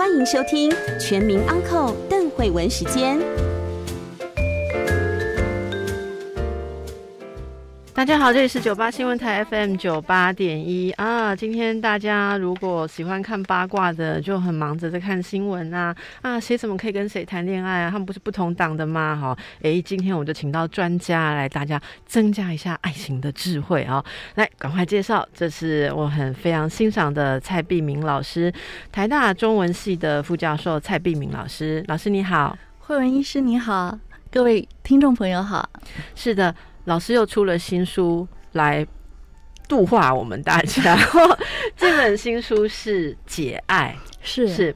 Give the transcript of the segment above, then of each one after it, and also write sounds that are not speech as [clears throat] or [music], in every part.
欢迎收听《全民安扣邓慧文时间。大家好，这里是九八新闻台 FM 九八点一啊。今天大家如果喜欢看八卦的，就很忙着在看新闻啊啊，谁怎么可以跟谁谈恋爱啊？他们不是不同党的吗？哈，诶，今天我就请到专家来，大家增加一下爱情的智慧啊。来，赶快介绍，这是我很非常欣赏的蔡碧明老师，台大中文系的副教授蔡碧明老师。老师你好，慧文医师你好，各位听众朋友好。是的。老师又出了新书来度化我们大家，[laughs] 这本新书是《解爱》，是是，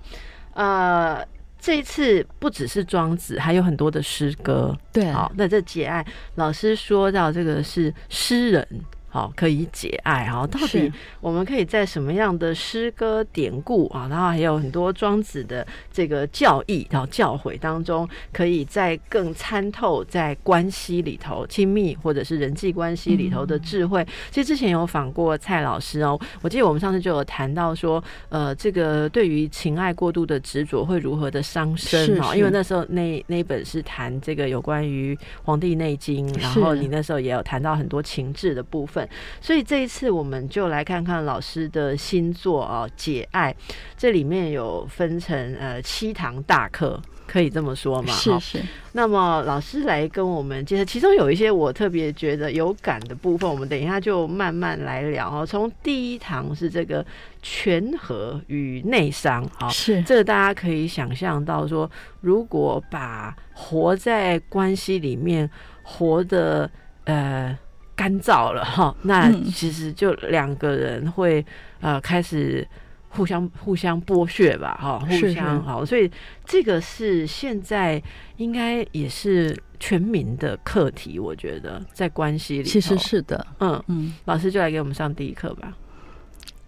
呃，这一次不只是庄子，还有很多的诗歌。对，好，那这《解爱》，老师说到这个是诗人。好，可以解爱哈。到底我们可以在什么样的诗歌典故啊，然后还有很多庄子的这个教义然后教诲当中，可以在更参透在关系里头亲密或者是人际关系里头的智慧。其实之前有访过蔡老师哦，我记得我们上次就有谈到说，呃，这个对于情爱过度的执着会如何的伤身哈。因为那时候那那本是谈这个有关于《黄帝内经》，然后你那时候也有谈到很多情志的部分。所以这一次我们就来看看老师的新作啊，《解爱》这里面有分成呃七堂大课，可以这么说吗？是是。那么老师来跟我们介绍，其中有一些我特别觉得有感的部分，我们等一下就慢慢来聊哦。从第一堂是这个权和与内伤，哈，是这个大家可以想象到说，如果把活在关系里面活的呃。干燥了哈，那其实就两个人会呃开始互相互相剥削吧哈，互相好，所以这个是现在应该也是全民的课题，我觉得在关系里其实是的，嗯嗯，老师就来给我们上第一课吧。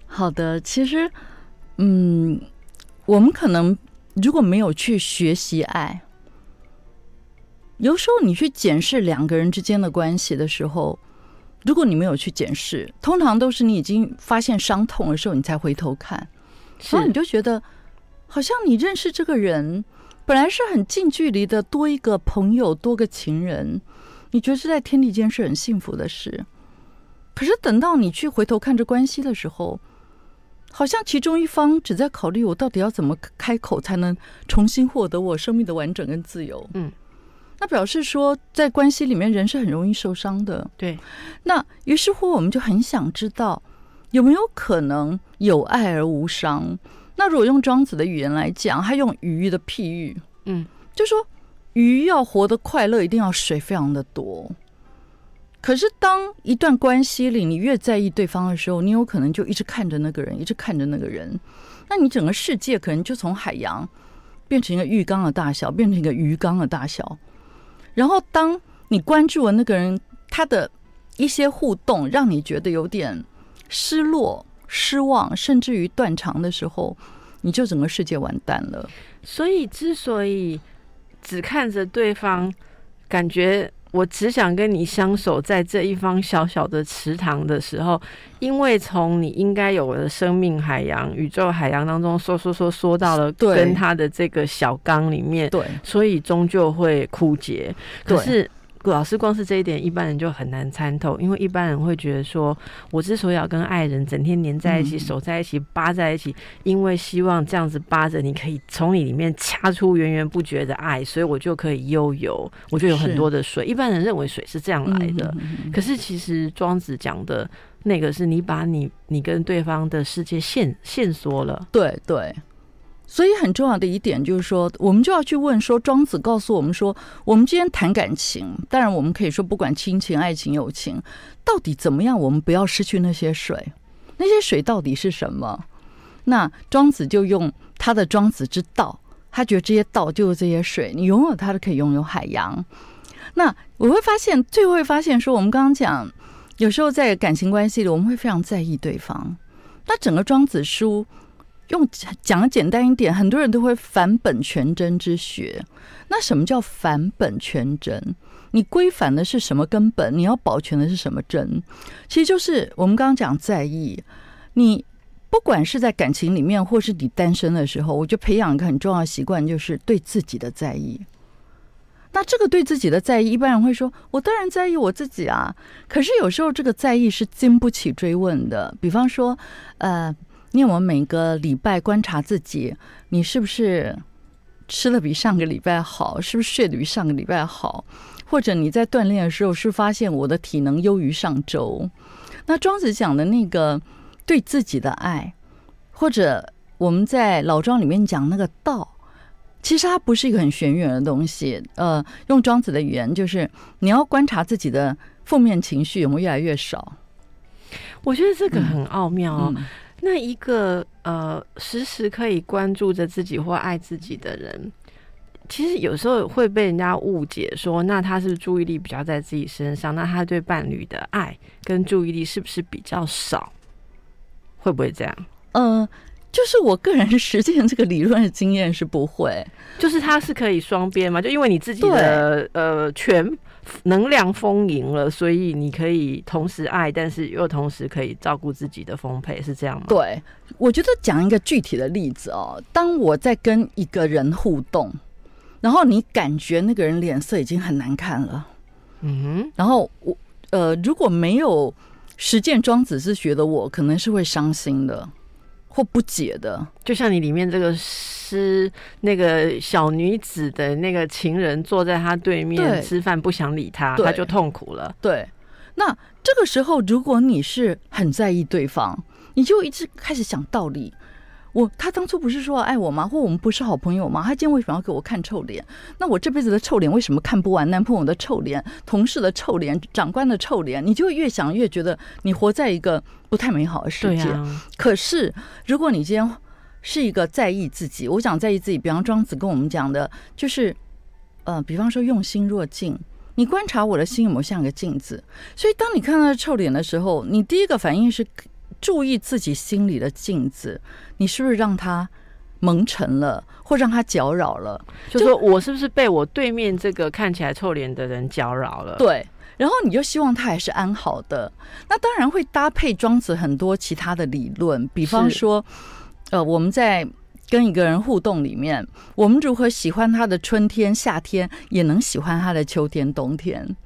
好的，其实嗯，我们可能如果没有去学习爱，有时候你去检视两个人之间的关系的时候。如果你没有去检视，通常都是你已经发现伤痛的时候，你才回头看，然后你就觉得好像你认识这个人，本来是很近距离的，多一个朋友，多个情人，你觉得是在天地间是很幸福的事。可是等到你去回头看这关系的时候，好像其中一方只在考虑我到底要怎么开口，才能重新获得我生命的完整跟自由。嗯。那表示说，在关系里面，人是很容易受伤的。对。那于是乎，我们就很想知道，有没有可能有爱而无伤？那如果用庄子的语言来讲，他用鱼的譬喻，嗯，就说鱼要活得快乐，一定要水非常的多。可是，当一段关系里，你越在意对方的时候，你有可能就一直看着那个人，一直看着那个人。那你整个世界可能就从海洋变成一个浴缸的大小，变成一个鱼缸的大小。然后，当你关注了那个人，他的一些互动，让你觉得有点失落、失望，甚至于断肠的时候，你就整个世界完蛋了。所以，之所以只看着对方，感觉我只想跟你相守在这一方小小的池塘的时候，因为从你应该有的生命海洋、宇宙海洋当中，说说说说到了跟他的这个小缸里面，对，所以终究会枯竭。可是。老师，光是这一点，一般人就很难参透，因为一般人会觉得说，我之所以要跟爱人整天黏在一起、守在一起、扒在一起，因为希望这样子扒着，你可以从你里面掐出源源不绝的爱，所以我就可以悠游，我就有很多的水。一般人认为水是这样来的，可是其实庄子讲的那个是你把你你跟对方的世界限限缩了，对对。所以很重要的一点就是说，我们就要去问说，庄子告诉我们说，我们今天谈感情，当然我们可以说，不管亲情、爱情、友情，到底怎么样，我们不要失去那些水。那些水到底是什么？那庄子就用他的庄子之道，他觉得这些道就是这些水，你拥有它就可以拥有海洋。那我会发现，最后会发现说，我们刚刚讲，有时候在感情关系里，我们会非常在意对方。那整个庄子书用讲的简单一点，很多人都会返本全真之学。那什么叫返本全真？你归返的是什么根本？你要保全的是什么真？其实就是我们刚刚讲在意。你不管是在感情里面，或是你单身的时候，我就培养一个很重要的习惯，就是对自己的在意。那这个对自己的在意，一般人会说：“我当然在意我自己啊。”可是有时候这个在意是经不起追问的。比方说，呃，你有没有每个礼拜观察自己，你是不是吃的比上个礼拜好？是不是睡得比上个礼拜好？或者你在锻炼的时候，是发现我的体能优于上周？那庄子讲的那个对自己的爱，或者我们在老庄里面讲那个道。其实它不是一个很玄远的东西，呃，用庄子的语言，就是你要观察自己的负面情绪有没有越来越少。我觉得这个很奥妙哦。那一个呃，时时可以关注着自己或爱自己的人，其实有时候会被人家误解说，那他是注意力比较在自己身上，那他对伴侣的爱跟注意力是不是比较少？会不会这样？嗯。就是我个人实践这个理论的经验是不会，就是他是可以双边嘛，就因为你自己的呃全能量丰盈了，所以你可以同时爱，但是又同时可以照顾自己的丰沛，是这样吗？对，我觉得讲一个具体的例子哦，当我在跟一个人互动，然后你感觉那个人脸色已经很难看了，嗯哼，然后我呃如果没有实践庄子之学的我，可能是会伤心的。或不解的，就像你里面这个诗，那个小女子的那个情人坐在他对面吃饭，不想理他，他就痛苦了。对，那这个时候，如果你是很在意对方，你就一直开始想道理。我他当初不是说爱我吗？或我们不是好朋友吗？他今天为什么要给我看臭脸？那我这辈子的臭脸为什么看不完？男朋友的臭脸、同事的臭脸、长官的臭脸，你就越想越觉得你活在一个不太美好的世界。可是如果你今天是一个在意自己，我想在意自己，比方庄子跟我们讲的，就是呃，比方说用心若镜，你观察我的心有没有像个镜子？所以当你看到臭脸的时候，你第一个反应是。注意自己心里的镜子，你是不是让他蒙尘了，或让他搅扰了？就说我是不是被我对面这个看起来臭脸的人搅扰了？对，然后你就希望他还是安好的。那当然会搭配庄子很多其他的理论，比方说，呃，我们在跟一个人互动里面，我们如何喜欢他的春天、夏天，也能喜欢他的秋天、冬天。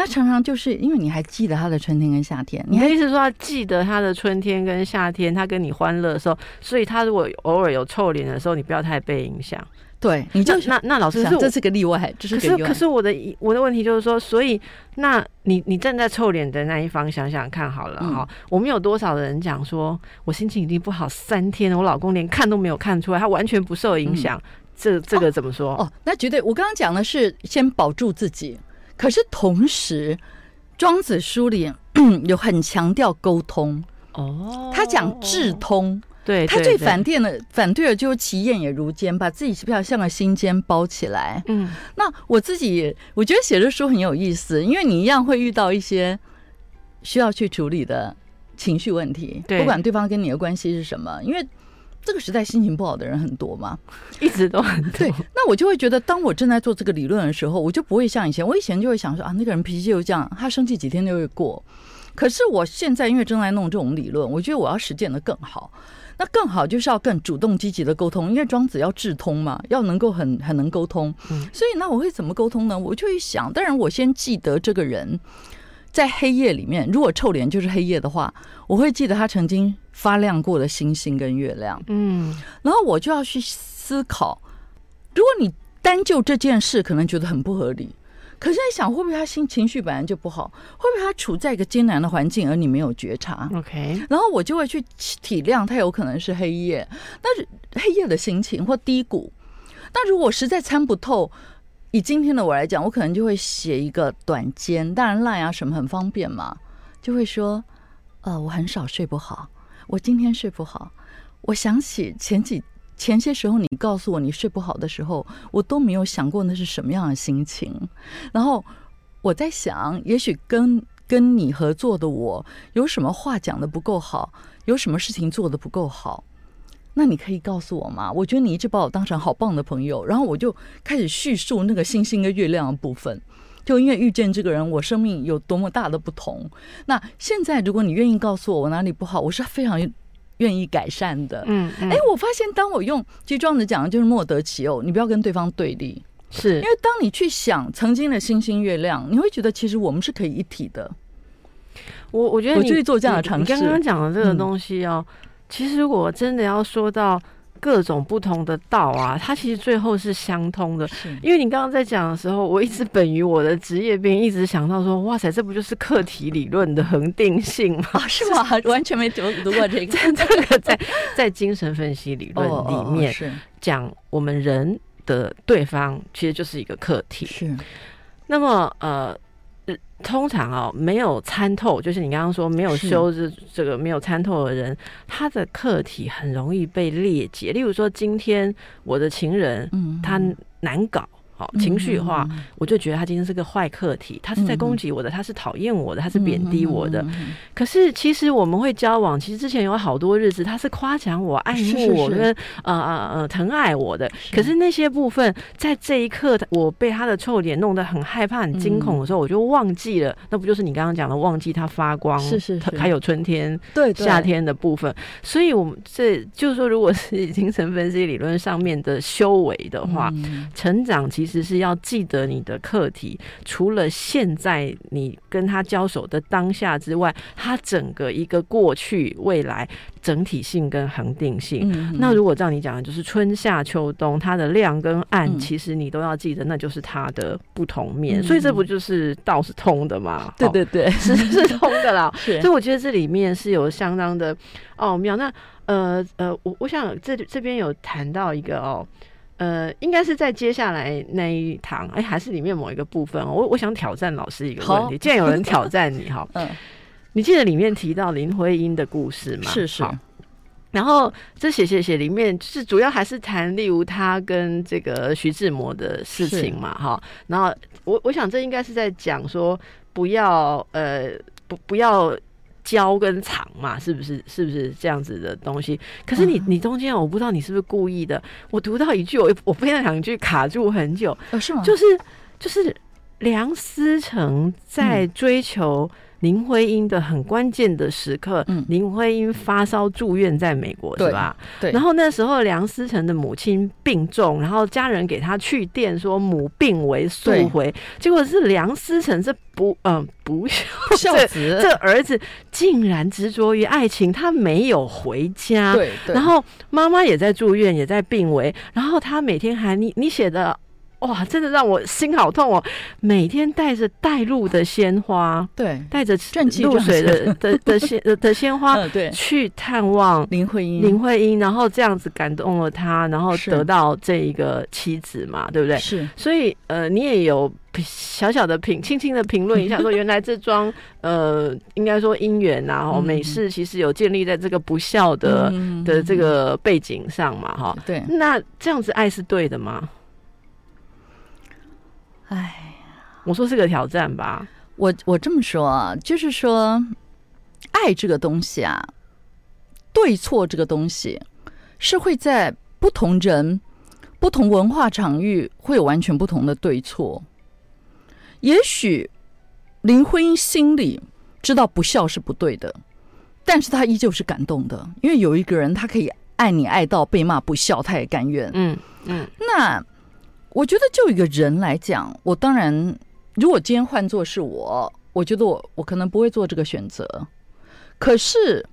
那常常就是因为你还记得他的春天跟夏天，你的意思说他记得他的春天跟夏天，他跟你欢乐的时候，所以他如果偶尔有臭脸的时候，你不要太被影响。对，你就那那老师想这是个例外，就是可是可是我的我的问题就是说，所以那你你站在臭脸的那一方想想看好了哈，我们有多少人讲说我心情已经不好三天了，我老公连看都没有看出来，他完全不受影响，这这个怎么说？哦，那绝对，我刚刚讲的是先保住自己。可是同时，庄子书里 [clears throat] 有很强调沟通哦，他讲智通，对他最反对的反对的就是其燕也如坚，把自己比较像个心尖包起来。嗯，那我自己我觉得写的书很有意思，因为你一样会遇到一些需要去处理的情绪问题，不管对方跟你的关系是什么，因为。这个时代心情不好的人很多嘛，一直都很多。对，那我就会觉得，当我正在做这个理论的时候，我就不会像以前。我以前就会想说啊，那个人脾气又这样，他生气几天就会过。可是我现在因为正在弄这种理论，我觉得我要实践的更好。那更好就是要更主动积极的沟通，因为庄子要智通嘛，要能够很很能沟通。嗯，所以那我会怎么沟通呢？我就会想，当然我先记得这个人。在黑夜里面，如果臭脸就是黑夜的话，我会记得他曾经发亮过的星星跟月亮。嗯，然后我就要去思考，如果你单就这件事，可能觉得很不合理。可是在想，会不会他心情绪本来就不好？会不会他处在一个艰难的环境，而你没有觉察？OK，然后我就会去体谅他有可能是黑夜，但是黑夜的心情或低谷。那如果实在参不透。以今天的我来讲，我可能就会写一个短间，当然赖啊什么很方便嘛，就会说，呃，我很少睡不好，我今天睡不好，我想起前几前些时候你告诉我你睡不好的时候，我都没有想过那是什么样的心情。然后我在想，也许跟跟你合作的我有什么话讲的不够好，有什么事情做的不够好，那你可以告诉我吗？我觉得你一直把我当成好棒的朋友，然后我就开始叙述那个星星跟月亮的部分。就因为遇见这个人，我生命有多么大的不同。那现在，如果你愿意告诉我我哪里不好，我是非常愿意改善的。嗯，嗯哎，我发现当我用，其实庄子讲的就是莫得其偶，你不要跟对方对立，是因为当你去想曾经的星星月亮，你会觉得其实我们是可以一体的。我我觉得你我就去做这样的尝试刚刚讲的这个嗯东西哦，其实如果真的要说到各种不同的道啊，它其实最后是相通的。是因为你刚刚在讲的时候，我一直本于我的职业病，一直想到说，哇塞，这不就是课题理论的恒定性吗？啊，是吗？[laughs] 完全没读读过这个 [laughs] 这个在在精神分析理论里面是讲，我们人的对方其实就是一个课题。是那么呃，呃通常哦，没有参透，就是你刚刚说没有修这这个没有参透的人，他的课题很容易被裂解。例如说，今天我的情人嗯他难搞。好，情绪化，我就觉得他今天是个坏课题，他是在攻击我的，他是讨厌我的，他是贬低我的。嗯可是其实我们会交往，其实之前有好多日子，他是夸奖我、爱慕我跟呃呃呃疼爱我的。可是那些部分，在这一刻，我被他的臭脸弄得很害怕、很惊恐的时候，我就忘记了。那不就是你刚刚讲的，忘记他发光，是是是还有春天、夏天的部分。所以，我们这就是说，如果是精神分析理论上面的修为的话，嗯成长其实是要记得你的课题，除了现在你跟他交手的当下之外，他整个一个过去、未来整体性跟恒定性。嗯那如果照你讲的，就是春夏秋冬，它的亮跟暗，嗯其实你都要记得，那就是它的不同面。嗯所以这不就是道是通的吗？哦，对对对，是是通的啦。[laughs] 所以我觉得这里面是有相当的奥妙。那呃呃，我我想这这边有谈到一个哦。呃，应该是在接下来那一堂，哎，还是里面某一个部分哦。我我想挑战老师一个问题，既然有人挑战你哈，嗯你记得里面提到林徽因的故事吗？是是然后这写写写里面就是主要还是谈，例如他跟这个徐志摩的事情嘛，哈。然后我我想这应该是在讲说不要呃不不要教跟藏嘛，是不是是不是这样子的东西？可是你嗯你中间我不知道你是不是故意的，我读到一句我我非常两句卡住很久，哦是吗？就是就是梁思成在嗯追求林徽因的很关键的时刻，嗯。林徽因发烧住院在美国是吧？对，然后那时候梁思成的母亲病重，然后家人给他去电说母病危速回，结果是梁思成这不嗯、不孝这子。[laughs] 这儿子竟然执着于爱情，他没有回家，对对，然后妈妈也在住院，也在病危，然后他每天还你你写的哇，真的让我心好痛哦！每天带着带露的鲜花，对带着露水的的的鲜的的鲜花 [laughs] 嗯对去探望林徽因林徽因，然后这样子感动了他，然后得到这一个妻子嘛，对不对？是所以呃，你也有小小的评，轻轻的评论一下，说原来这桩 [laughs] 呃，应该说姻缘呐，哦，嗯美事其实有建立在这个不孝的、嗯的这个背景上嘛，哈。对，那这样子爱是对的吗？哎呀。我说是个挑战吧。我我这么说啊，就是说，爱这个东西啊，对错这个东西，是会在不同人、不同文化场域会有完全不同的对错。也许林徽因心里知道不孝是不对的，但是她依旧是感动的，因为有一个人他可以爱你爱到被骂不孝，他也甘愿。嗯嗯那我觉得就一个人来讲，我当然，如果今天换作是我，我觉得我我可能不会做这个选择。可是，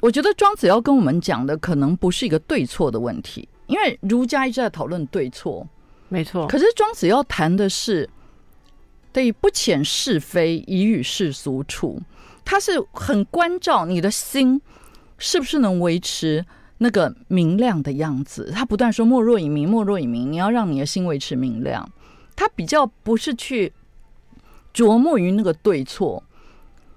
我觉得庄子要跟我们讲的，可能不是一个对错的问题，因为儒家一直在讨论对错，没错。可是庄子要谈的是，对不遣是非，以与世俗处。他是很关照你的心是不是能维持那个明亮的样子。他不断说“莫若以明，莫若以明”，你要让你的心维持明亮。他比较不是去琢磨于那个对错，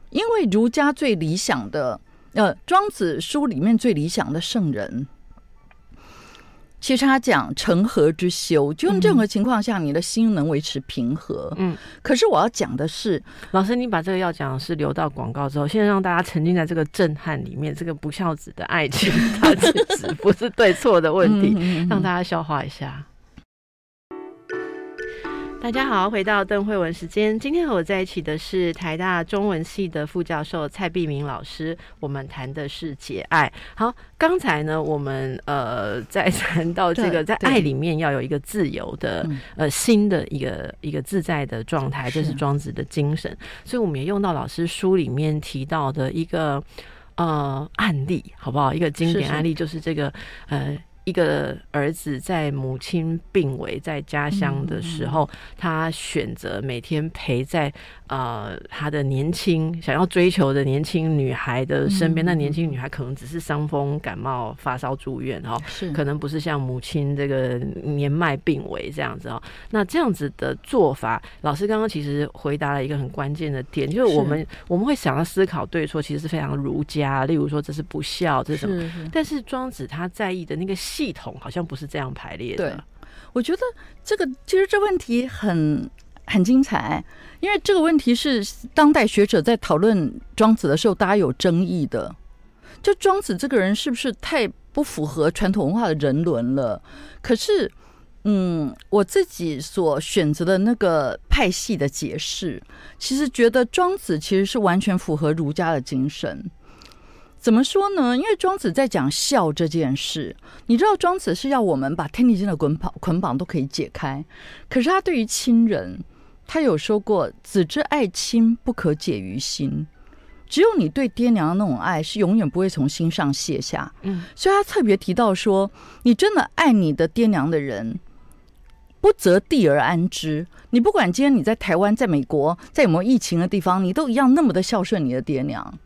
因为儒家最理想的，呃，庄子书里面最理想的圣人，其实他讲成和之修，就任何情况下，你的心能维持平和。嗯，可是我要讲的是，老师，你把这个要讲的是留到广告之后，现在让大家沉浸在这个震撼里面，这个不孝子的爱情，它其实不是对错的问题，嗯让大家消化一下。大家好，回到邓慧文时间。今天和我在一起的是台大中文系的副教授蔡碧明老师。我们谈的是节爱。好，刚才呢，我们呃在谈到这个，在爱里面要有一个自由的嗯呃新的一个一个自在的状态，这是是庄子的精神。所以我们也用到老师书里面提到的一个呃案例，好不好？一个经典案例就是这个呃。一个儿子在母亲病危在家乡的时候，他选择每天陪在呃他的年轻想要追求的年轻女孩的身边。嗯那年轻女孩可能只是伤风感冒发烧住院哈，是可能不是像母亲这个年迈病危这样子哦。那这样子的做法，老师刚刚其实回答了一个很关键的点，就是我们我们会想要思考对错，其实是非常儒家。例如说这是不孝，这是什么？是是。但是庄子他在意的那个系统好像不是这样排列的。对我觉得这个其实这问题很很精彩，因为这个问题是当代学者在讨论庄子的时候，大家有争议的。就庄子这个人是不是太不符合传统文化的人伦了？可是，嗯，我自己所选择的那个派系的解释，其实觉得庄子其实是完全符合儒家的精神。怎么说呢？因为庄子在讲孝这件事，你知道庄子是要我们把天地间的捆绑捆绑都可以解开，可是他对于亲人，他有说过“子之爱亲，不可解于心”。只有你对爹娘的那种爱是永远不会从心上卸下，嗯，所以他特别提到说，你真的爱你的爹娘的人，不择地而安之。你不管今天你在台湾、在美国、在有没有疫情的地方，你都一样那么的孝顺你的爹娘。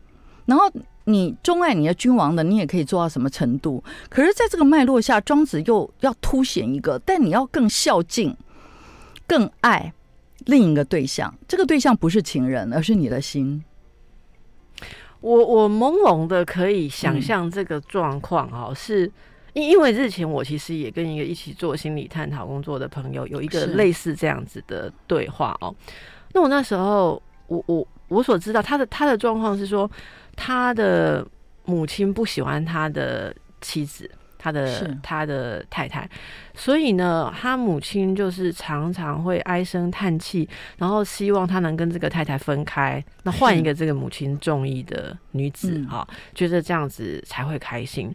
然后你钟爱你的君王的，你也可以做到什么程度？可是，在这个脉络下，庄子又要凸显一个，但你要更孝敬、更爱另一个对象。这个对象不是情人，而是你的心。我我朦胧的可以想象这个状况哦，是因因为日前我其实也跟一个一起做心理探讨工作的朋友有一个类似这样子的对话哦。那我那时候，我我我所知道他的他的状况是说，他的母亲不喜欢他的妻子。他的他的太太，所以呢，他母亲就是常常会唉声叹气，然后希望他能跟这个太太分开，那换一个这个母亲中意的女子嗯啊、觉得这样子才会开心。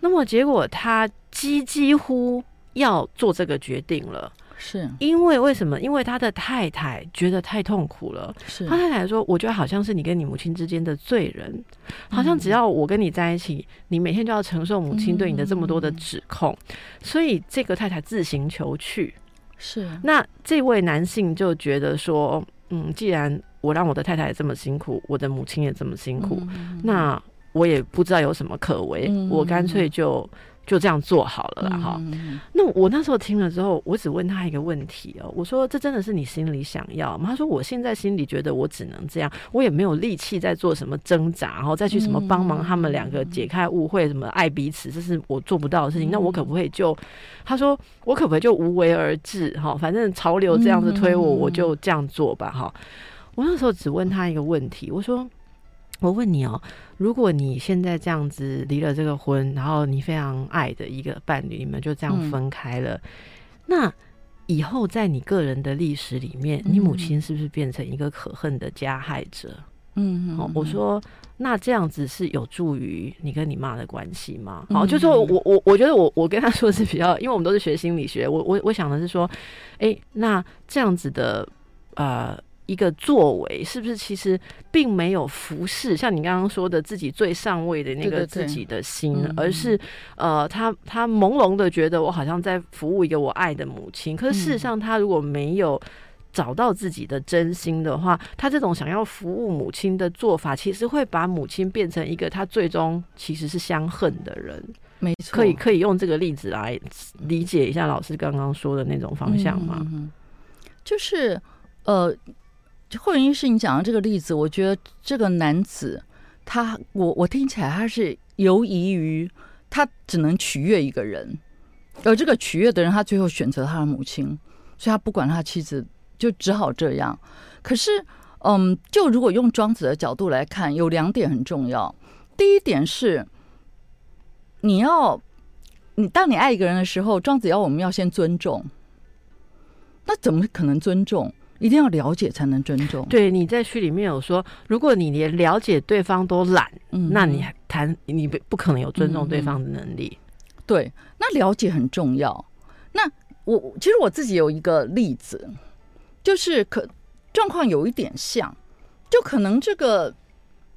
那么结果他几几乎要做这个决定了，是。因为为什么？因为他的太太觉得太痛苦了。是。他太太说：“我觉得好像是你跟你母亲之间的罪人，好像只要我跟你在一起，你每天就要承受母亲对你的这么多的指控，所以这个太太自行求去。是。那这位男性就觉得说，嗯，既然我让我的太太也这么辛苦，我的母亲也这么辛苦，那我也不知道有什么可为，嗯。我干脆就就这样做好了啦，哈、嗯那我那时候听了之后，我只问他一个问题哦，我说：“这真的是你心里想要吗？”他说：“我现在心里觉得我只能这样，我也没有力气再做什么挣扎，然后再去什么帮忙他们两个解开误会，什么爱彼此，这是我做不到的事情。那我可不可以就……他说我可不可以就无为而治？哈，反正潮流这样子推我，我就这样做吧。哈，我那时候只问他一个问题，我说：我问你哦，如果你现在这样子离了这个婚，然后你非常爱的一个伴侣，你们就这样分开了，那以后在你个人的历史里面，你母亲是不是变成一个可恨的加害者？嗯哦，我说那这样子是有助于你跟你妈的关系吗？好，就说我我我觉得我我跟他说的是比较，因为我们都是学心理学，我我我想的是说，哎，那这样子的呃。一个作为是不是其实并没有服侍像你刚刚说的自己最上位的那个自己的心，嗯而是呃，他他朦胧的觉得我好像在服务一个我爱的母亲，可是事实上他如果没有找到自己的真心的话，他这种想要服务母亲的做法，其实会把母亲变成一个他最终其实是相恨的人。没错，可以可以用这个例子来理解一下老师刚刚说的那种方向吗？嗯嗯嗯就是呃，霍元医师你讲的这个例子，我觉得这个男子他，我我听起来他是犹疑于他只能取悦一个人，而这个取悦的人，他最后选择他的母亲，所以他不管他妻子，就只好这样。可是，嗯，就如果用庄子的角度来看，有两点很重要。第一点是，你要你当你爱一个人的时候，庄子要我们要先尊重。那怎么可能尊重？一定要了解才能尊重。对，你在序里面有说，如果你连了解对方都懒，嗯那你还谈你不不可能有尊重对方的能力。对，那了解很重要。那我其实我自己有一个例子，就是可状况有一点像，就可能这个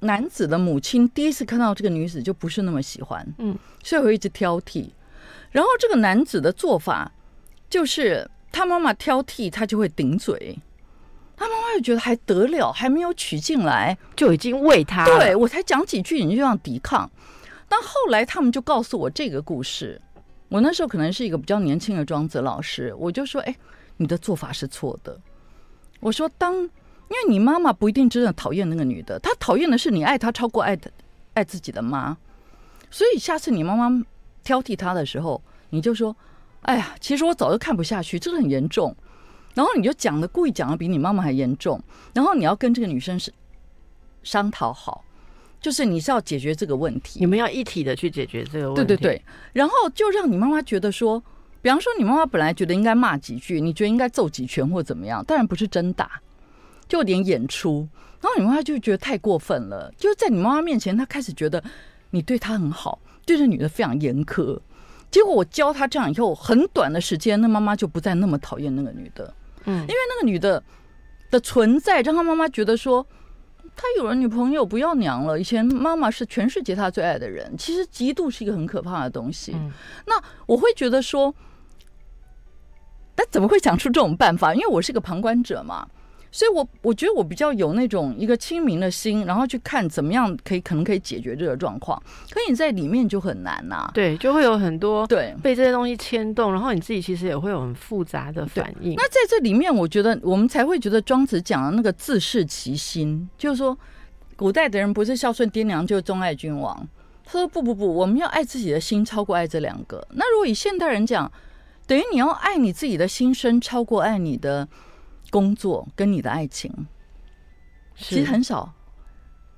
男子的母亲第一次看到这个女子就不是那么喜欢，嗯，所以会一直挑剔。然后这个男子的做法就是他妈妈挑剔，他就会顶嘴。他妈妈就觉得还得了，还没有娶进来，就已经为他对我才讲几句，你就这样抵抗。但后来他们就告诉我这个故事，我那时候可能是一个比较年轻的庄子老师，我就说：“哎，你的做法是错的。”我说：“当因为你妈妈不一定真的讨厌那个女的，她讨厌的是你爱她超过爱的爱自己的妈，所以下次你妈妈挑剔她的时候，你就说：‘哎呀，其实我早就看不下去，这个很严重。’然后你就讲的故意讲的比你妈妈还严重，然后你要跟这个女生是商讨好。”就是你是要解决这个问题，你们要一体的去解决这个问题。对对对，然后就让你妈妈觉得说，比方说你妈妈本来觉得应该骂几句，你觉得应该揍几拳或怎么样，当然不是真打，就有点演出。然后你妈妈就觉得太过分了，就在你妈妈面前，她开始觉得你对她很好，对这女的非常严苛。结果我教她这样以后，很短的时间，那妈妈就不再那么讨厌那个女的，嗯因为那个女的的存在，让他妈妈觉得说。他有了女朋友，不要娘了。以前妈妈是全世界他最爱的人，其实嫉妒是一个很可怕的东西。嗯那我会觉得说，他怎么会想出这种办法？因为我是个旁观者嘛，所以我我觉得我比较有那种一个清明的心，然后去看怎么样可以可能可以解决这个状况。可你在里面就很难呐、对，就会有很多对，被这些东西牵动，然后你自己其实也会有很复杂的反应。那在这里面，我觉得我们才会觉得庄子讲的那个自视其心，就是说，古代的人不是孝顺爹娘，就是钟爱君王。他说不不不，我们要爱自己的心超过爱这两个。那如果以现代人讲，等于你要爱你自己的心声超过爱你的工作跟你的爱情，其实很少。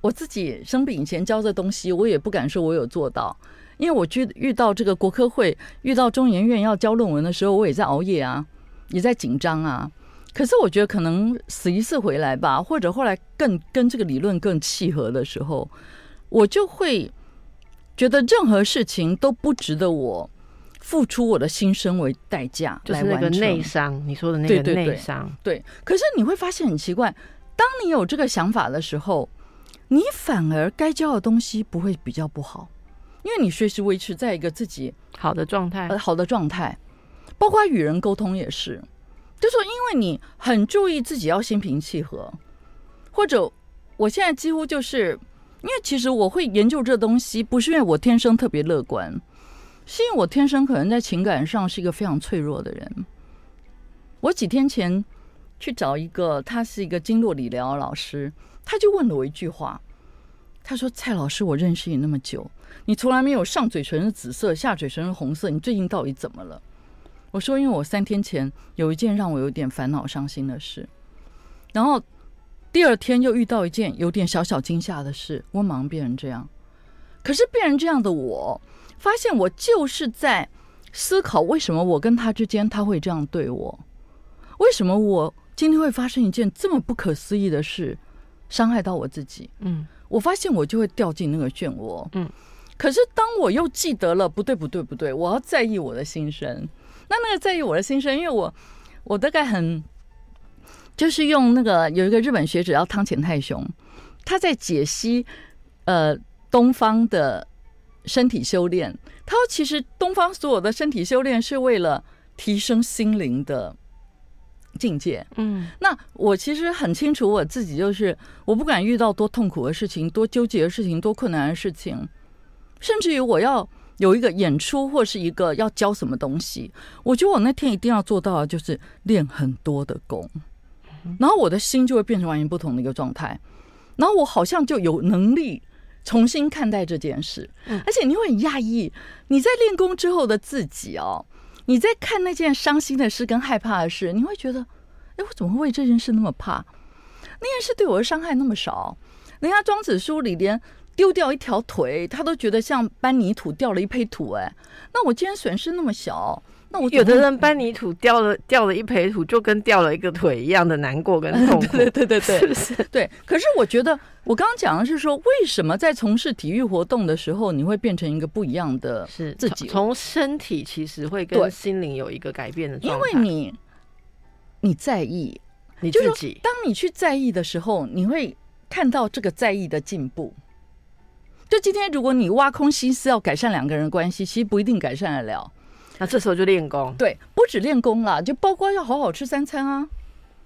我自己生病以前教的东西，我也不敢说我有做到，因为我遇遇到这个国科会，遇到中研院要交论文的时候，我也在熬夜啊，也在紧张啊。可是我觉得可能死一次回来吧，或者后来更跟这个理论更契合的时候，我就会觉得任何事情都不值得我付出我的心声为代价就是那个。内伤，你说的那个内伤，对，可是你会发现很奇怪，当你有这个想法的时候，你反而该教的东西不会比较不好，因为你随时维持在一个自己好的状态。呃好的状态，包括与人沟通也是，就说因为你很注意自己要心平气和，或者我现在几乎就是因为其实我会研究这东西，不是因为我天生特别乐观，是因为我天生可能在情感上是一个非常脆弱的人。我几天前去找一个，他是一个经络理疗老师，他就问了我一句话，他说：“蔡老师，我认识你那么久，你从来没有上嘴唇是紫色，下嘴唇是红色，你最近到底怎么了？”我说：“因为我三天前有一件让我有点烦恼、伤心的事，然后第二天又遇到一件有点小小惊吓的事，我马上变成这样。可是变成这样的我，发现我就是在思考为什么我跟他之间他会这样对我，为什么我今天会发生一件这么不可思议的事，伤害到我自己。嗯，我发现我就会掉进那个漩涡。嗯，可是当我又记得了，不对不对不对，我要在意我的心声。那那个在意我的心声，因为我我大概很就是用那个有一个日本学者叫汤浅太雄，他在解析呃东方的身体修炼。他说，其实东方所有的身体修炼是为了提升心灵的境界。嗯，那我其实很清楚我自己，就是我不管遇到多痛苦的事情、多纠结的事情、多困难的事情，甚至于我要有一个演出或是一个要教什么东西，我觉得我那天一定要做到的就是练很多的功，然后我的心就会变成完全不同的一个状态，然后我好像就有能力。重新看待这件事，嗯而且你会很讶异，你在练功之后的自己哦，你在看那件伤心的事跟害怕的事，你会觉得，哎，我怎么会为这件事那么怕？那件事对我的伤害那么少。人家庄子书里连丢掉一条腿，他都觉得像搬泥土掉了一配土。哎，那我竟然损失那么小，那我有的人搬泥土掉了掉了一培土，就跟掉了一个腿一样的难过跟痛苦。[laughs] 对对对对，是不是？对。可是我觉得，我刚刚讲的是说，为什么在从事体育活动的时候，你会变成一个不一样的是自己？从身体其实会对跟心灵有一个改变的状因，为你你在意，你就是自己当你去在意的时候，你会看到这个在意的进步。就今天，如果你挖空心思要改善两个人的关系，其实不一定改善得了。那这时候就练功。对，不止练功啦，就包括要好好吃三餐啊，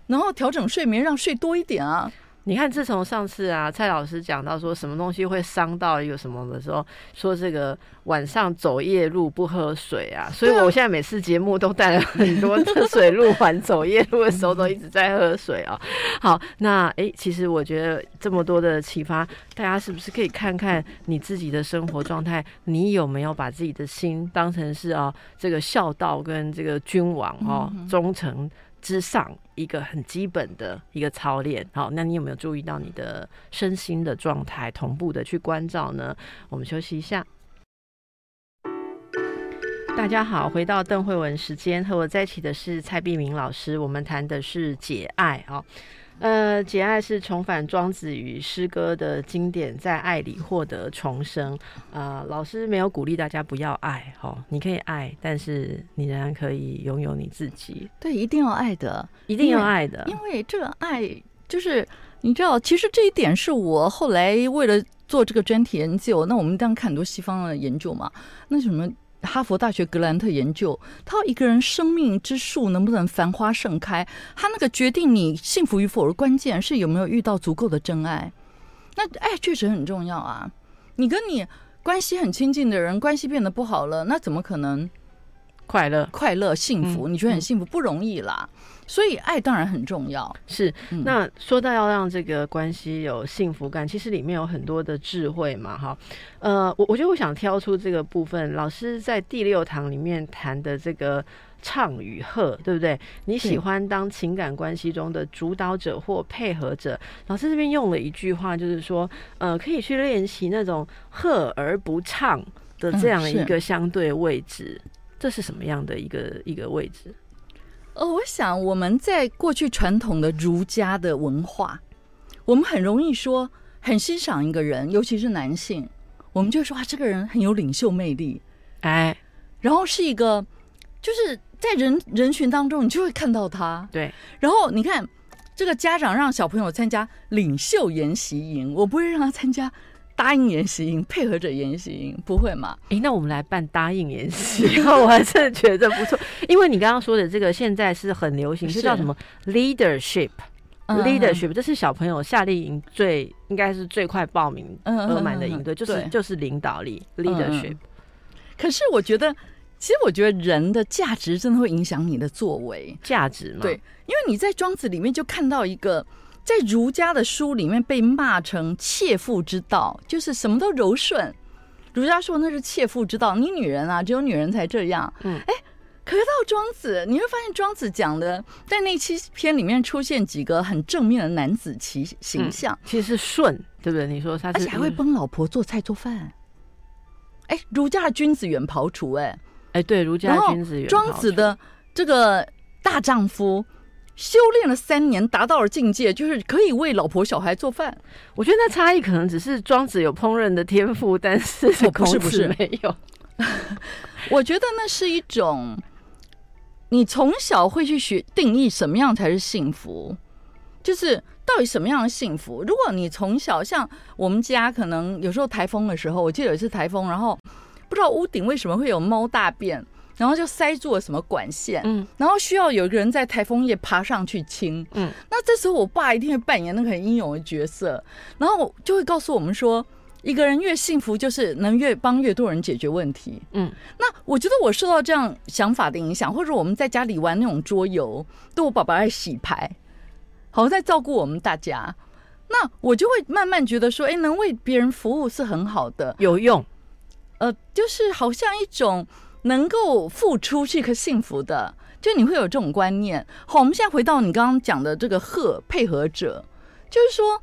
然后调整睡眠，让睡多一点啊。你看，自从上次啊，蔡老师讲到说什么东西会伤到一个什么的时候，说这个晚上走夜路不喝水啊，所以我现在每次节目都带了很多的 [laughs] 水路环走夜路的时候都一直在喝水啊。好，那诶，其实我觉得这么多的启发，大家是不是可以看看你自己的生活状态，你有没有把自己的心当成是啊这个孝道跟这个君王哦忠诚。之上一个很基本的一个操练，好，那你有没有注意到你的身心的状态同步的去关照呢？我们休息一下。大家好，回到邓慧文时间，和我在一起的是蔡碧明老师，我们谈的是解爱啊、呃，解爱是重返庄子与诗歌的经典，在爱里获得重生。呃，老师没有鼓励大家不要爱，哦，你可以爱，但是你仍然可以拥有你自己，对，一定要爱的，一定要爱的。因为这个爱就是你知道，其实这一点是我后来为了做这个专题研究，那我们当然看很多西方的研究嘛，那什么。哈佛大学格兰特研究，他要一个人生命之树能不能繁花盛开，他那个决定你幸福与否的关键是有没有遇到足够的真爱。那爱确实很重要啊！你跟你关系很亲近的人关系变得不好了，那怎么可能快乐快乐幸福？嗯你觉得很幸福不容易啦。所以爱当然很重要。是嗯那说到要让这个关系有幸福感，其实里面有很多的智慧嘛，哈。呃，我我觉得我想挑出这个部分，老师在第六堂里面谈的这个唱与和，对不对？你喜欢当情感关系中的主导者或配合者。老师这边用了一句话，就是说，呃，可以去练习那种和而不唱的这样嗯是一个相对位置。这是什么样的一个一个位置？呃，我想我们在过去传统的儒家的文化，我们很容易说很欣赏一个人，尤其是男性，我们就会说啊，这个人很有领袖魅力，哎，然后是一个就是在人人群当中，你就会看到他。对，然后你看，这个家长让小朋友参加领袖研习营，我不会让他参加答应研习营、配合着研习营，不会嘛？诶，那我们来办答应演习，我还真的觉得不错。因为你刚刚说的这个现在是很流行，就是叫什么 leadership。嗯 leadership，这是小朋友夏令营最应该是最快报名嗯嗯嗯额满的营队，嗯就是就是领导力嗯 leadership。可是我觉得，其实我觉得人的价值真的会影响你的作为。价值嘛，对，因为你在庄子里面就看到一个，在儒家的书里面被骂成切腹之道，就是什么都柔顺。儒家说那是切腹之道，你女人啊，只有女人才这样。嗯哎，可是到庄子，你会发现庄子讲的，在那期篇里面出现几个很正面的男子其形象，其实是顺，对不对？你说他是，而且还会帮老婆做菜做饭。哎，儒家的君子远庖厨，哎，哎，对，儒家然后君子远庄子的这个大丈夫，修炼了三年，达到了境界，就是可以为老婆小孩做饭。我觉得那差异可能只是庄子有烹饪的天赋，但是 [laughs] 是孔子不是没有。[laughs] 我觉得那是一种，你从小会去学定义什么样才是幸福，就是到底什么样的幸福。如果你从小像我们家，可能有时候台风的时候，我记得有一次台风，然后不知道屋顶为什么会有猫大便，然后就塞住了什么管线，嗯然后需要有一个人在台风夜爬上去清。嗯，那这时候我爸一定会扮演那个很英勇的角色，然后就会告诉我们说，一个人越幸福，就是能越帮越多人解决问题。嗯，那我觉得我受到这样想法的影响，或者我们在家里玩那种桌游，对我爸爸在洗牌，好像在照顾我们大家。那我就会慢慢觉得说，哎，能为别人服务是很好的。有用，呃，就是好像一种能够付出是一个幸福的，就你会有这种观念。好，我们现在回到你刚刚讲的这个贺配合者，就是说，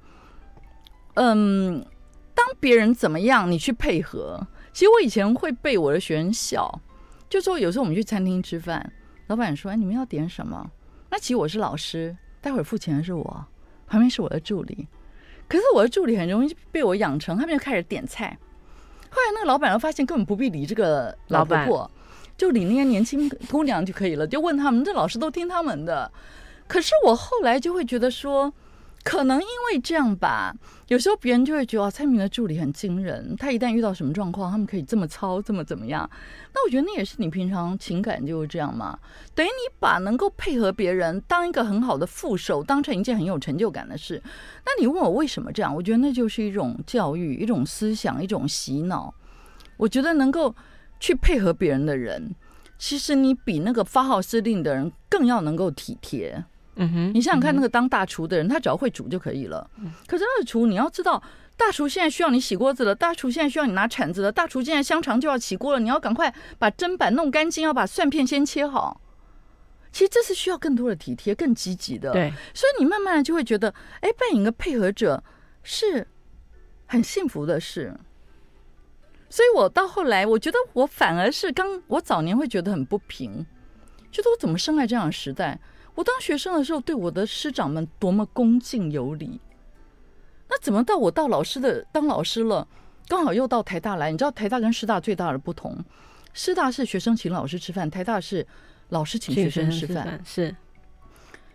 嗯，当别人怎么样，你去配合。其实我以前会被我的学生笑，就说有时候我们去餐厅吃饭，老板说：“哎，你们要点什么？”那其实我是老师，待会儿付钱的是我，旁边是我的助理。可是我的助理很容易被我养成，他们就开始点菜。后来那个老板又发现根本不必理这个老婆婆，就理那些年轻姑娘就可以了，就问他们，这老师都听他们的。可是我后来就会觉得说。可能因为这样吧，有时候别人就会觉得蔡明的助理很惊人。他一旦遇到什么状况，他们可以这么操，这么怎么样？那我觉得那也是你平常情感就是这样嘛。等于你把能够配合别人当一个很好的副手，当成一件很有成就感的事。那你问我为什么这样？我觉得那就是一种教育，一种思想，一种洗脑。我觉得能够去配合别人的人，其实你比那个发号施令的人更要能够体贴。嗯哼，你想想看，那个当大厨的人，他只要会煮就可以了。可是二厨，你要知道，大厨现在需要你洗锅子了，大厨现在需要你拿铲子了，大厨现在香肠就要起锅了，你要赶快把砧板弄干净，要把蒜片先切好。其实这是需要更多的体贴，更积极的。对，所以你慢慢的就会觉得，哎，扮演一个配合者是很幸福的事。所以我到后来，我觉得我反而是刚我早年会觉得很不平，觉得我怎么生在这样的时代。我当学生的时候，对我的师长们多么恭敬有礼。那怎么到我到老师的当老师了，刚好又到台大来？你知道台大跟师大最大的不同，师大是学生请老师吃饭，台大是老师请学生吃饭。是。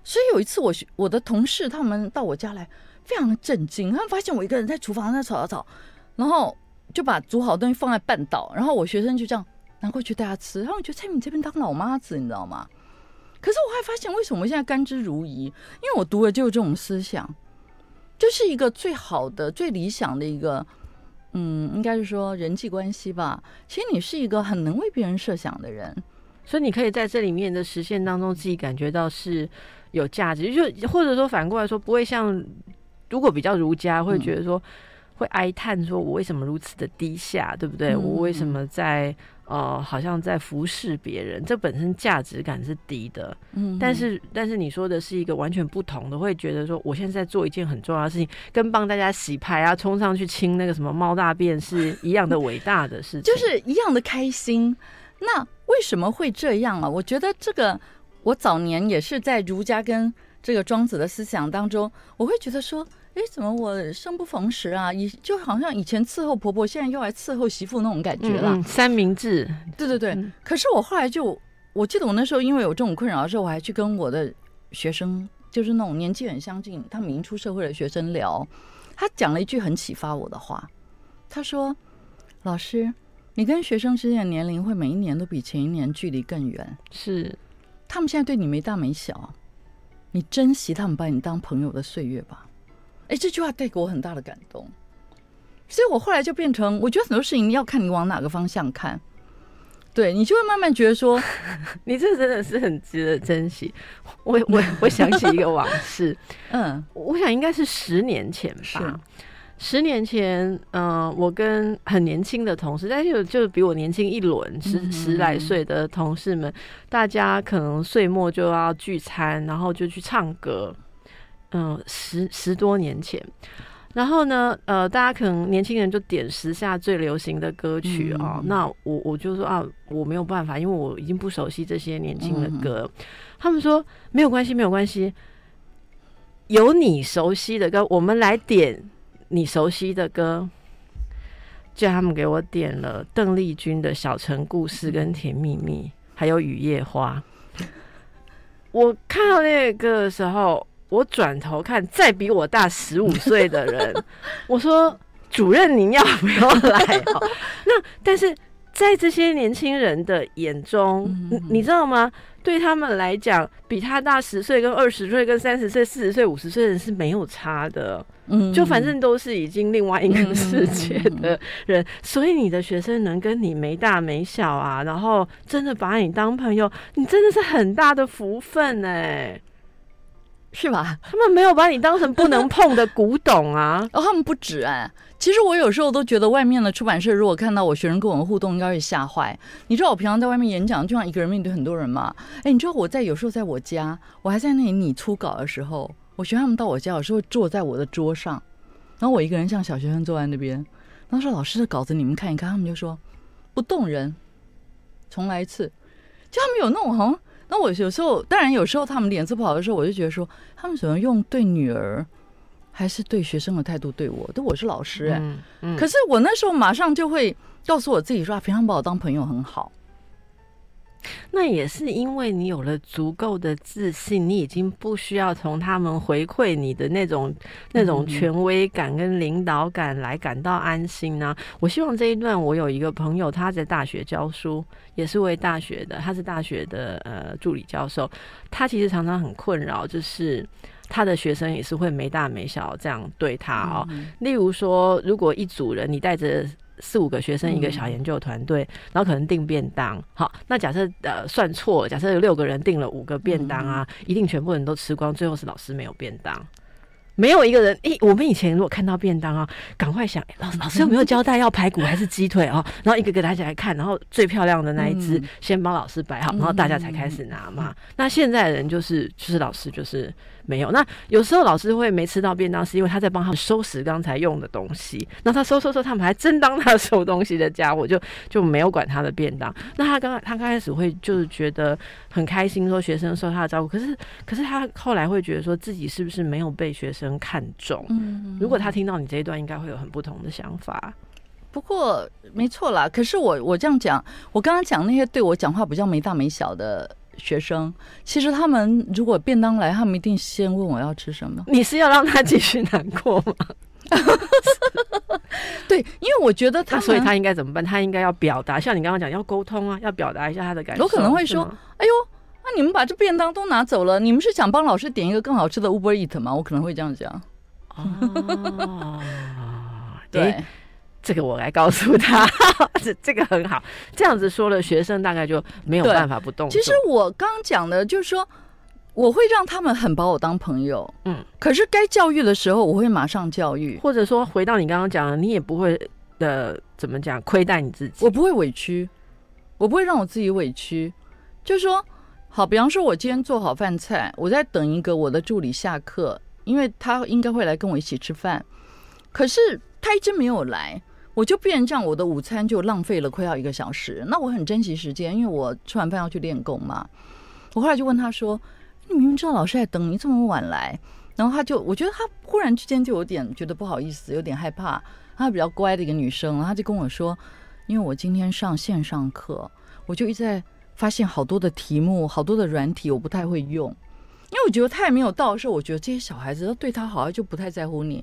所以有一次，我我的同事他们到我家来，非常的震惊，他们发现我一个人在厨房在炒炒炒，然后就把煮好的东西放在半岛，然后我学生就这样拿过去大家吃，然后我觉得蔡敏这边当老妈子，你知道吗？可是我还发现，为什么我现在甘之如饴？因为我读的就是这种思想，就是一个最好的、最理想的一个，嗯，应该是说人际关系吧。其实你是一个很能为别人设想的人，所以你可以在这里面的实现当中，自己感觉到是有价值。就或者说反过来说，不会像如果比较儒家，会觉得说会哀叹说，我为什么如此的低下，对不对？我为什么在？呃，好像在服侍别人，这本身价值感是低的。嗯，但是但是你说的是一个完全不同的，会觉得说我现在在做一件很重要的事情，跟帮大家洗牌啊，冲上去清那个什么猫大便是一样的伟大的事情，[laughs] 就是一样的开心。那为什么会这样啊？我觉得这个我早年也是在儒家跟这个庄子的思想当中，我会觉得说。哎，怎么我生不逢时啊？以就好像以前伺候婆婆，现在又来伺候媳妇那种感觉了。三明治，对对对。可是我后来就，我记得我那时候因为有这种困扰的时候，我还去跟我的学生，就是那种年纪很相近，他们已经出社会的学生聊。他讲了一句很启发我的话，他说：“老师，你跟学生之间的年龄会每一年都比前一年距离更远。是，他们现在对你没大没小，你珍惜他们把你当朋友的岁月吧。”哎，这句话带给我很大的感动，所以我后来就变成，我觉得很多事情要看你往哪个方向看，对你就会慢慢觉得说，[laughs] 你这真的是很值得珍惜。我我我想起一个往事，[laughs] 嗯，我想应该是十年前吧。十年前，嗯，我跟很年轻的同事，但是就比我年轻一轮十十来岁的同事们，大家可能岁末就要聚餐，然后就去唱歌。嗯，十十多年前，然后呢，呃，大家可能年轻人就点时下最流行的歌曲啊，那我我就说啊，我没有办法，因为我已经不熟悉这些年轻的歌。他们说没有关系，没有关系，有你熟悉的歌，我们来点你熟悉的歌。叫他们给我点了邓丽君的《小城故事》跟《甜蜜蜜》，还有《雨夜花》。[laughs] 我看到那个歌的时候。我转头看，再比我大十五岁的人，[laughs] 我说：“主任，您要不要来？” [laughs] 那但是在这些年轻人的眼中，你你知道吗？对他们来讲，比他大十岁、跟二十岁、跟三十岁、四十岁、五十岁的人是没有差的。嗯，就反正都是已经另外一个世界的人，所以你的学生能跟你没大没小啊，然后真的把你当朋友，你真的是很大的福分哎。是吧？他们没有把你当成不能碰的古董啊。[laughs] 哦，他们不止哎。其实我有时候都觉得，外面的出版社如果看到我学生跟我们互动，应该会吓坏。你知道我平常在外面演讲，就像一个人面对很多人嘛。哎，你知道我在有时候在我家，我还在那里拟初稿的时候，我学生他们到我家，有时候坐在我的桌上，然后我一个人像小学生坐在那边，然后说老师的稿子你们看一看，他们就说不动人，重来一次。就他们有那种好像，那我有时候当然有时候他们脸色不好的时候，我就觉得说他们怎么用对女儿。还是对学生的态度对我，对我是老师哎，可是我那时候马上就会告诉我自己说，平常把我当朋友很好。那也是因为你有了足够的自信，你已经不需要从他们回馈你的那种那种权威感跟领导感来感到安心呢。我希望这一段，我有一个朋友，他在大学教书，也是为大学的，他是大学的呃助理教授，他其实常常很困扰，就是。他的学生也是会没大没小这样对他哦。例如说，如果一组人你带着四五个学生一个小研究团队，然后可能订便当，好，那假设呃算错，假设有六个人订了五个便当啊，一定全部人都吃光，最后是老师没有便当。没有一个人，诶，我们以前如果看到便当啊，赶快想，老师老师有没有交代要排骨还是鸡腿啊？然后一个个大家来看，然后最漂亮的那一只先帮老师摆好，然后大家才开始拿嘛。那现在人就是就是老师就是没有。那有时候老师会没吃到便当，是因为他在帮他们收拾刚才用的东西。那他收收收，他们还真当他收东西的家伙，就 [laughs] 就没有管他的便当。那他刚他刚开始会就是觉得很开心，说学生受他的照顾。可是可是他后来会觉得说自己是不是没有被学生。看重，嗯，如果他听到你这一段，应该会有很不同的想法。不过没错啦，可是我我这样讲，我刚刚讲那些对我讲话比较没大没小的学生，其实他们如果便当来，他们一定先问我要吃什么。你是要让他继续难过吗？[laughs] 对，因为我觉得他，所以他应该怎么办？他应该要表达，像你刚刚讲，要沟通啊，要表达一下他的感受。我可能会说：“哎呦。”那你们把这便当都拿走了，你们是想帮老师点一个更好吃的 Uber Eat 吗？我可能会这样讲。哦，对，这个我来告诉他，这这个很好。这样子说了，学生大概就没有办法不动。其实我刚讲的就是说，我会让他们很把我当朋友，嗯。可是该教育的时候，我会马上教育，或者说回到你刚刚讲的，你也不会的怎么讲亏待你自己，我不会委屈，我不会让我自己委屈，就是说。好，比方说，我今天做好饭菜，我在等一个我的助理下课，因为他应该会来跟我一起吃饭。可是他一直没有来，我就变成这样，我的午餐就浪费了快要一个小时。那我很珍惜时间，因为我吃完饭要去练功嘛。我后来就问他说：“你明明知道老师在等你，这么晚来？”然后他就，我觉得他忽然之间就有点觉得不好意思，有点害怕。她比较乖的一个女生，她就跟我说：“因为我今天上线上课，我就一直在。”发现好多的题目，好多的软体，我不太会用，因为我觉得他也没有到的时候，我觉得这些小孩子都对他好像就不太在乎你。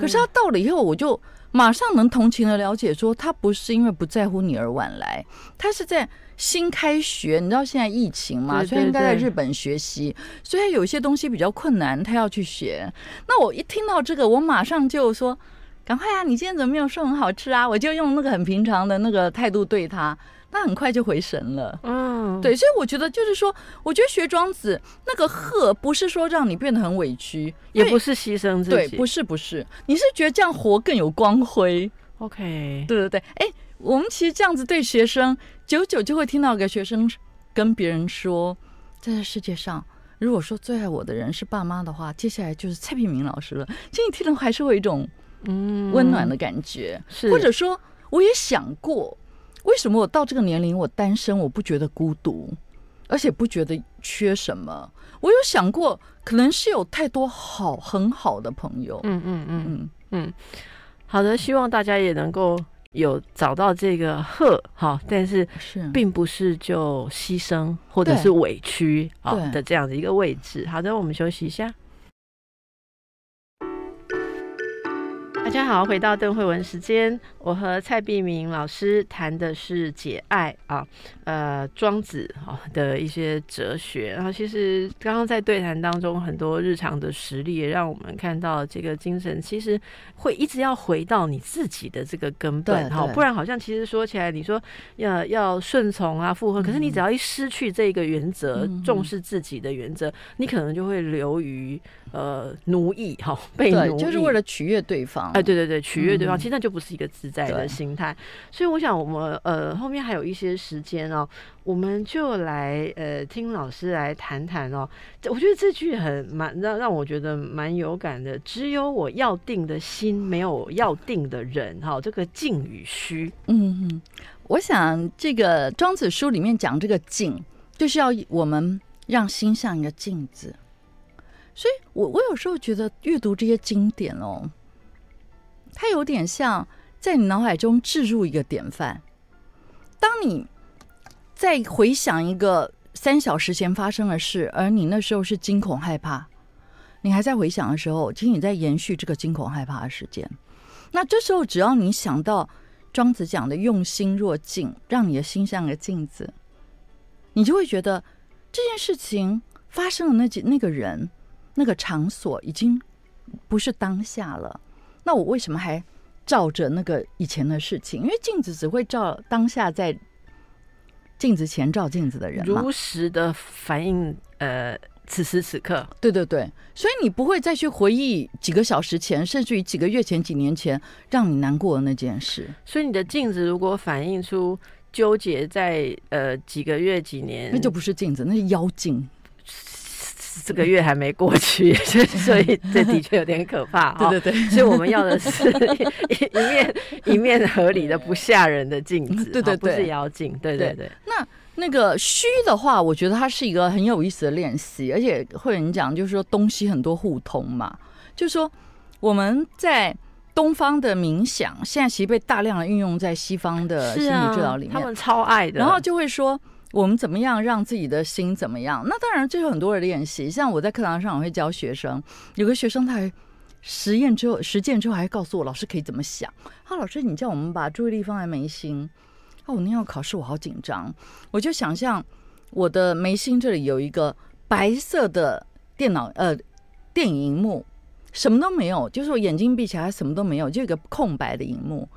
可是他到了以后，我就马上能同情的了解，说他不是因为不在乎你而晚来，他是在新开学，你知道现在疫情嘛，所以应该在日本学习，所以有些东西比较困难，他要去学。那我一听到这个，我马上就说：“赶快啊，你今天怎么没有说很好吃啊？”我就用那个很平常的那个态度对他。他很快就回神了，嗯，对，所以我觉得就是说，我觉得学庄子那个鹤不是说让你变得很委屈，也不是牺牲自己，对，不是不是，你是觉得这样活更有光辉，OK，对对对，哎，我们其实这样子对学生，久久就会听到一个学生跟别人说，在这世界上，如果说最爱我的人是爸妈的话，接下来就是蔡平明老师了。其实你听了还是会有一种嗯。温暖的感觉，是，或者说我也想过。为什么我到这个年龄我单身我不觉得孤独，而且不觉得缺什么？我有想过，可能是有太多好很好的朋友。嗯嗯嗯嗯嗯，好的，希望大家也能够有找到这个鹤哈，但是是并不是就牺牲或者是委屈啊的这样的一个位置。好的，我们休息一下。大家好，回到邓慧文时间，我和蔡碧明老师谈的是解爱啊，呃，庄子啊的一些哲学。然后其实刚刚在对谈当中，很多日常的实例也让我们看到，这个精神其实会一直要回到你自己的这个根本哈，不然好像其实说起来，你说要要顺从啊、附和，可是你只要一失去这个原则，重视自己的原则，你可能就会流于 [laughs] 呃奴役哈，被奴役，就是为了取悦对方。哎，对对对，取悦对方，其实那就不是一个自在的心态。所以我想，我们呃后面还有一些时间哦，我们就来呃听老师来谈谈哦。我觉得这句很蛮让让我觉得蛮有感的。只有我要定的心，没有要定的人。哈，这个静与虚。嗯哼，我想这个庄子书里面讲这个静，就是要我们让心像一个镜子。所以我我有时候觉得阅读这些经典哦。它有点像在你脑海中置入一个典范。当你在回想一个三小时前发生的事，而你那时候是惊恐害怕，你还在回想的时候，其实你在延续这个惊恐害怕的时间。那这时候，只要你想到庄子讲的“用心若镜”，让你的心像个镜子，你就会觉得这件事情发生的那几那个人、那个场所已经不是当下了。那我为什么还照着那个以前的事情？因为镜子只会照当下在镜子前照镜子的人如实的反映呃此时此刻。对对对，所以你不会再去回忆几个小时前，甚至于几个月前、几年前让你难过的那件事。所以你的镜子如果反映出纠结在呃几个月、几年，那就不是镜子，那是妖精。这个月还没过去，[laughs] 所以这的确有点可怕。[laughs] 对对对，所以我们要的是一面一面合理的不吓人的镜子，对对对，不是妖精。对对对。那那个虚的话，我觉得它是一个很有意思的练习，而且会人讲就是说东西很多互通嘛，就是说我们在东方的冥想，现在其实被大量的运用在西方的心理治疗里面，他们超爱的，然后就会说。我们怎么样让自己的心怎么样？那当然，这有很多的练习。像我在课堂上，我会教学生，有个学生他还实验之后、实践之后，还告诉我老师可以怎么想。他老师，你叫我们把注意力放在眉心。哦，我那要考试，我好紧张。我就想象我的眉心这里有一个白色的电脑呃电影荧幕，什么都没有，就是我眼睛闭起来，什么都没有，就一个空白的荧幕。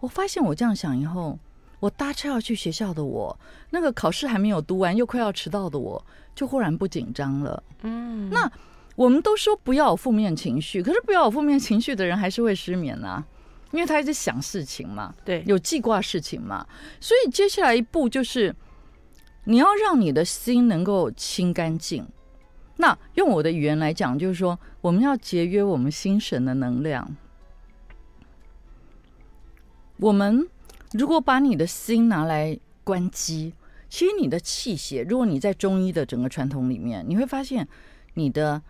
我发现我这样想以后。我搭车要去学校的我，那个考试还没有读完，又快要迟到的我，就忽然不紧张了。嗯，那我们都说不要有负面情绪，可是不要有负面情绪的人还是会失眠啊，因为他一直想事情嘛，对，有记挂事情嘛。所以接下来一步就是你要让你的心能够清干净。那用我的语言来讲，就是说我们要节约我们心神的能量，我们。如果把你的心拿来关机，其实你的气血，如果你在中医的整个传统里面，你会发现你的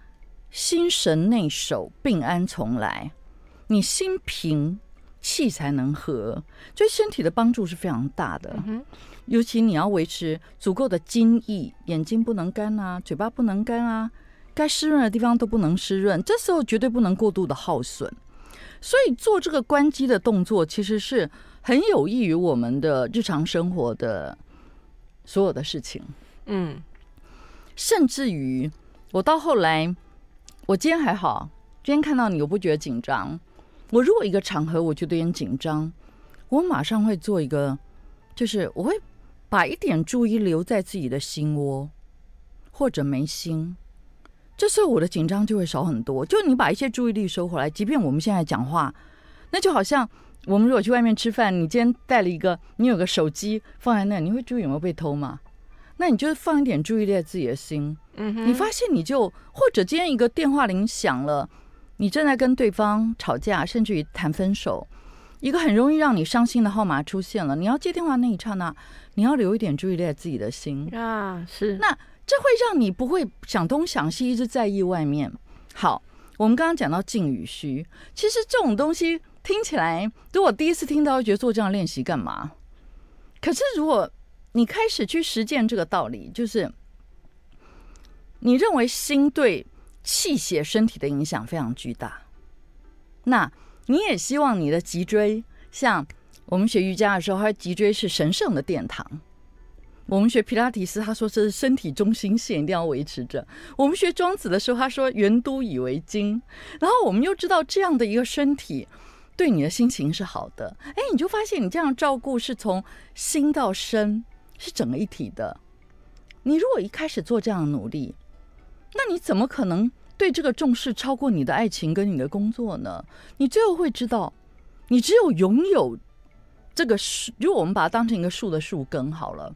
心神内守，病安从来。你心平，气才能和，对身体的帮助是非常大的。尤其你要维持足够的精液，眼睛不能干啊，嘴巴不能干啊，该湿润的地方都不能湿润。这时候绝对不能过度的耗损。所以做这个关机的动作，其实是。很有益于我们的日常生活的所有的事情，嗯，甚至于我到后来，我今天还好，今天看到你，我不觉得紧张。我如果一个场合我觉得有点紧张，我马上会做一个，就是我会把一点注意留在自己的心窝或者眉心，这时候我的紧张就会少很多。就你把一些注意力收回来，即便我们现在讲话，那就好像。我们如果去外面吃饭，你今天带了一个，你有个手机放在那，你会注意有没有被偷吗？那你就放一点注意力在自己的心，嗯哼，你发现你就或者今天一个电话铃响了，你正在跟对方吵架，甚至于谈分手，一个很容易让你伤心的号码出现了，你要接电话那一刹那，你要留一点注意力在自己的心啊，是，那这会让你不会想东想西，一直在意外面。好，我们刚刚讲到静与虚，其实这种东西。听起来，如果第一次听到，觉得做这样练习干嘛？可是如果你开始去实践这个道理，就是你认为心对气血、身体的影响非常巨大，那你也希望你的脊椎像我们学瑜伽的时候，它脊椎是神圣的殿堂。我们学皮拉提斯，他说这是身体中心线，一定要维持着。我们学庄子的时候，他说圆都以为精。然后我们又知道这样的一个身体对你的心情是好的，哎，你就发现你这样照顾是从心到身是整个一体的。你如果一开始做这样的努力，那你怎么可能对这个重视超过你的爱情跟你的工作呢？你最后会知道，你只有拥有这个树，如果我们把它当成一个树的树根好了。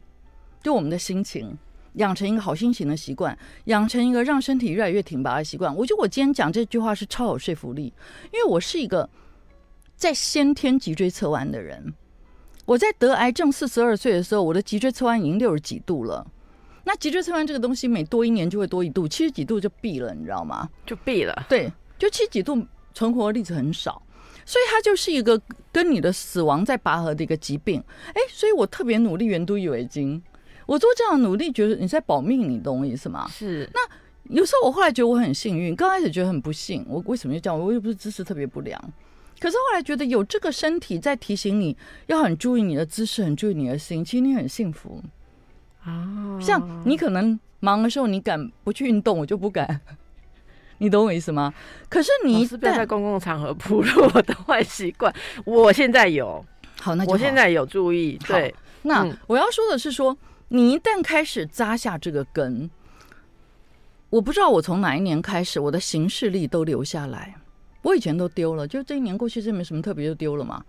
就我们的心情，养成一个好心情的习惯，养成一个让身体越来越挺拔的习惯。我觉得我今天讲这句话是超有说服力，因为我是一个在先天脊椎侧弯的人。我在得癌症四十二岁的时候，我的脊椎侧弯已经六十几度了。那脊椎侧弯这个东西，每多一年就会多一度，七十几度就毙了，你知道吗？就毙了。对，就七十几度存活例子很少，所以它就是一个跟你的死亡在拔河的一个疾病。哎，所以我特别努力圆都以为经。我做这样的努力，觉得你在保命，你懂我意思吗？是。那有时候我后来觉得我很幸运，刚开始觉得很不幸。我为什么要这样？我又不是姿势特别不良。可是后来觉得有这个身体在提醒你要很注意你的姿势，很注意你的心，其实你很幸福啊。像你可能忙的时候，你敢不去运动，我就不敢。[laughs] 你懂我意思吗？可是你不要在公共场合暴露我的坏习惯。我现在有，好，那我现在有注意。对。那我要说的是，说你一旦开始扎下这个根，我不知道我从哪一年开始，我的行事力都留下来。我以前都丢了，就这一年过去，这没什么特别，就丢了嘛。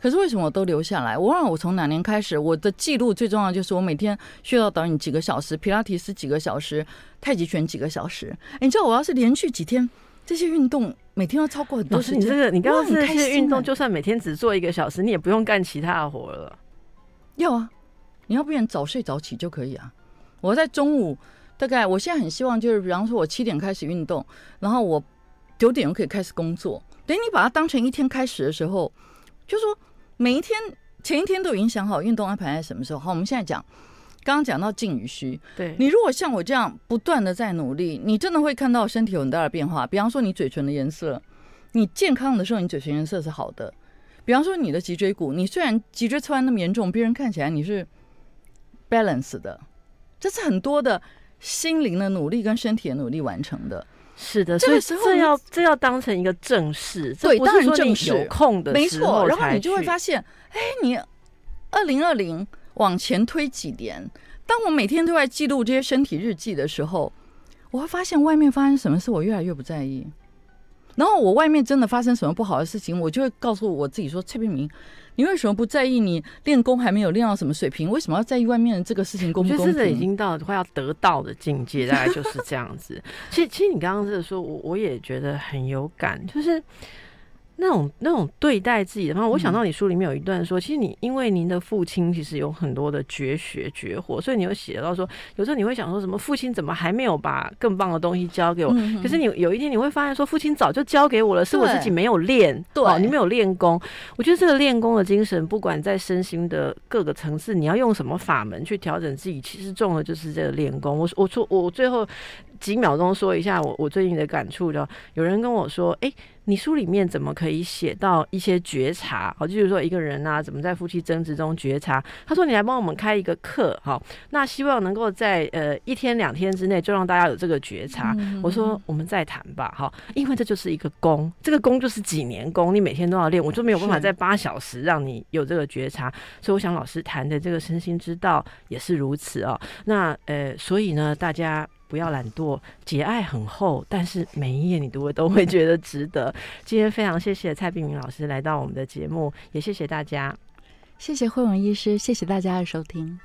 可是为什么我都留下来？我忘了我从哪年开始，我的记录最重要就是我每天需要导演几个小时，皮拉提斯几个小时，太极拳几个小时。你知道我要是连续几天这些运动，每天要超过很多时间，[laughs] 你这个你刚刚这些运动，就算每天只做一个小时，你也不用干其他的活了。要啊，你要不然早睡早起就可以啊。我在中午大概，我现在很希望就是，比方说我七点开始运动，然后我九点就可以开始工作。等你把它当成一天开始的时候，就说每一天前一天都已经想好运动安排在什么时候。好，我们现在讲，刚刚讲到静与虚。对你如果像我这样不断的在努力，你真的会看到身体有很大的变化。比方说你嘴唇的颜色，你健康的时候，你嘴唇颜色是好的。比方说你的脊椎骨，你虽然脊椎侧弯那么严重，别人看起来你是 balance 的，这是很多的心灵的努力跟身体的努力完成的。是的，所以这要这要当成一个正事，对，当然正事有空的没错。然后你就会发现，哎，你二零二零往前推几年，当我每天都在记录这些身体日记的时候，我会发现外面发生什么事，我越来越不在意。然后我外面真的发生什么不好的事情，我就会告诉我自己说：“崔明明，你为什么不在意？你练功还没有练到什么水平，为什么要在意外面的这个事情公不公平？”我觉得已经到快要得到的境界，大概就是这样子。其实，其实你刚刚是说，我我也觉得很有感，就是。那种那种对待自己的方法，我想到你书里面有一段说，其实你因为您的父亲其实有很多的绝学绝活，所以你有写到说，有时候你会想说什么，父亲怎么还没有把更棒的东西教给我？可是你有一天你会发现说，父亲早就教给我了，是我自己没有练，对，你没有练功。我觉得这个练功的精神，不管在身心的各个层次，你要用什么法门去调整自己，其实重的就是这个练功。我我说我最后。几秒钟说一下我我最近的感触就有人跟我说，哎，你书里面怎么可以写到一些觉察？好，就是说一个人啊，怎么在夫妻争执中觉察？他说你来帮我们开一个课，好，那希望能够在呃一天两天之内就让大家有这个觉察。我说我们再谈吧，好，因为这就是一个功，这个功就是几年功，你每天都要练，我就没有办法在八小时让你有这个觉察。所以我想老师谈的这个身心之道也是如此哦。那呃，所以呢，大家。不要懒惰，节爱很厚，但是每一页你读了都会觉得值得。[laughs] 今天非常谢谢蔡碧明老师来到我们的节目，也谢谢大家，谢谢慧文医师，谢谢大家的收听。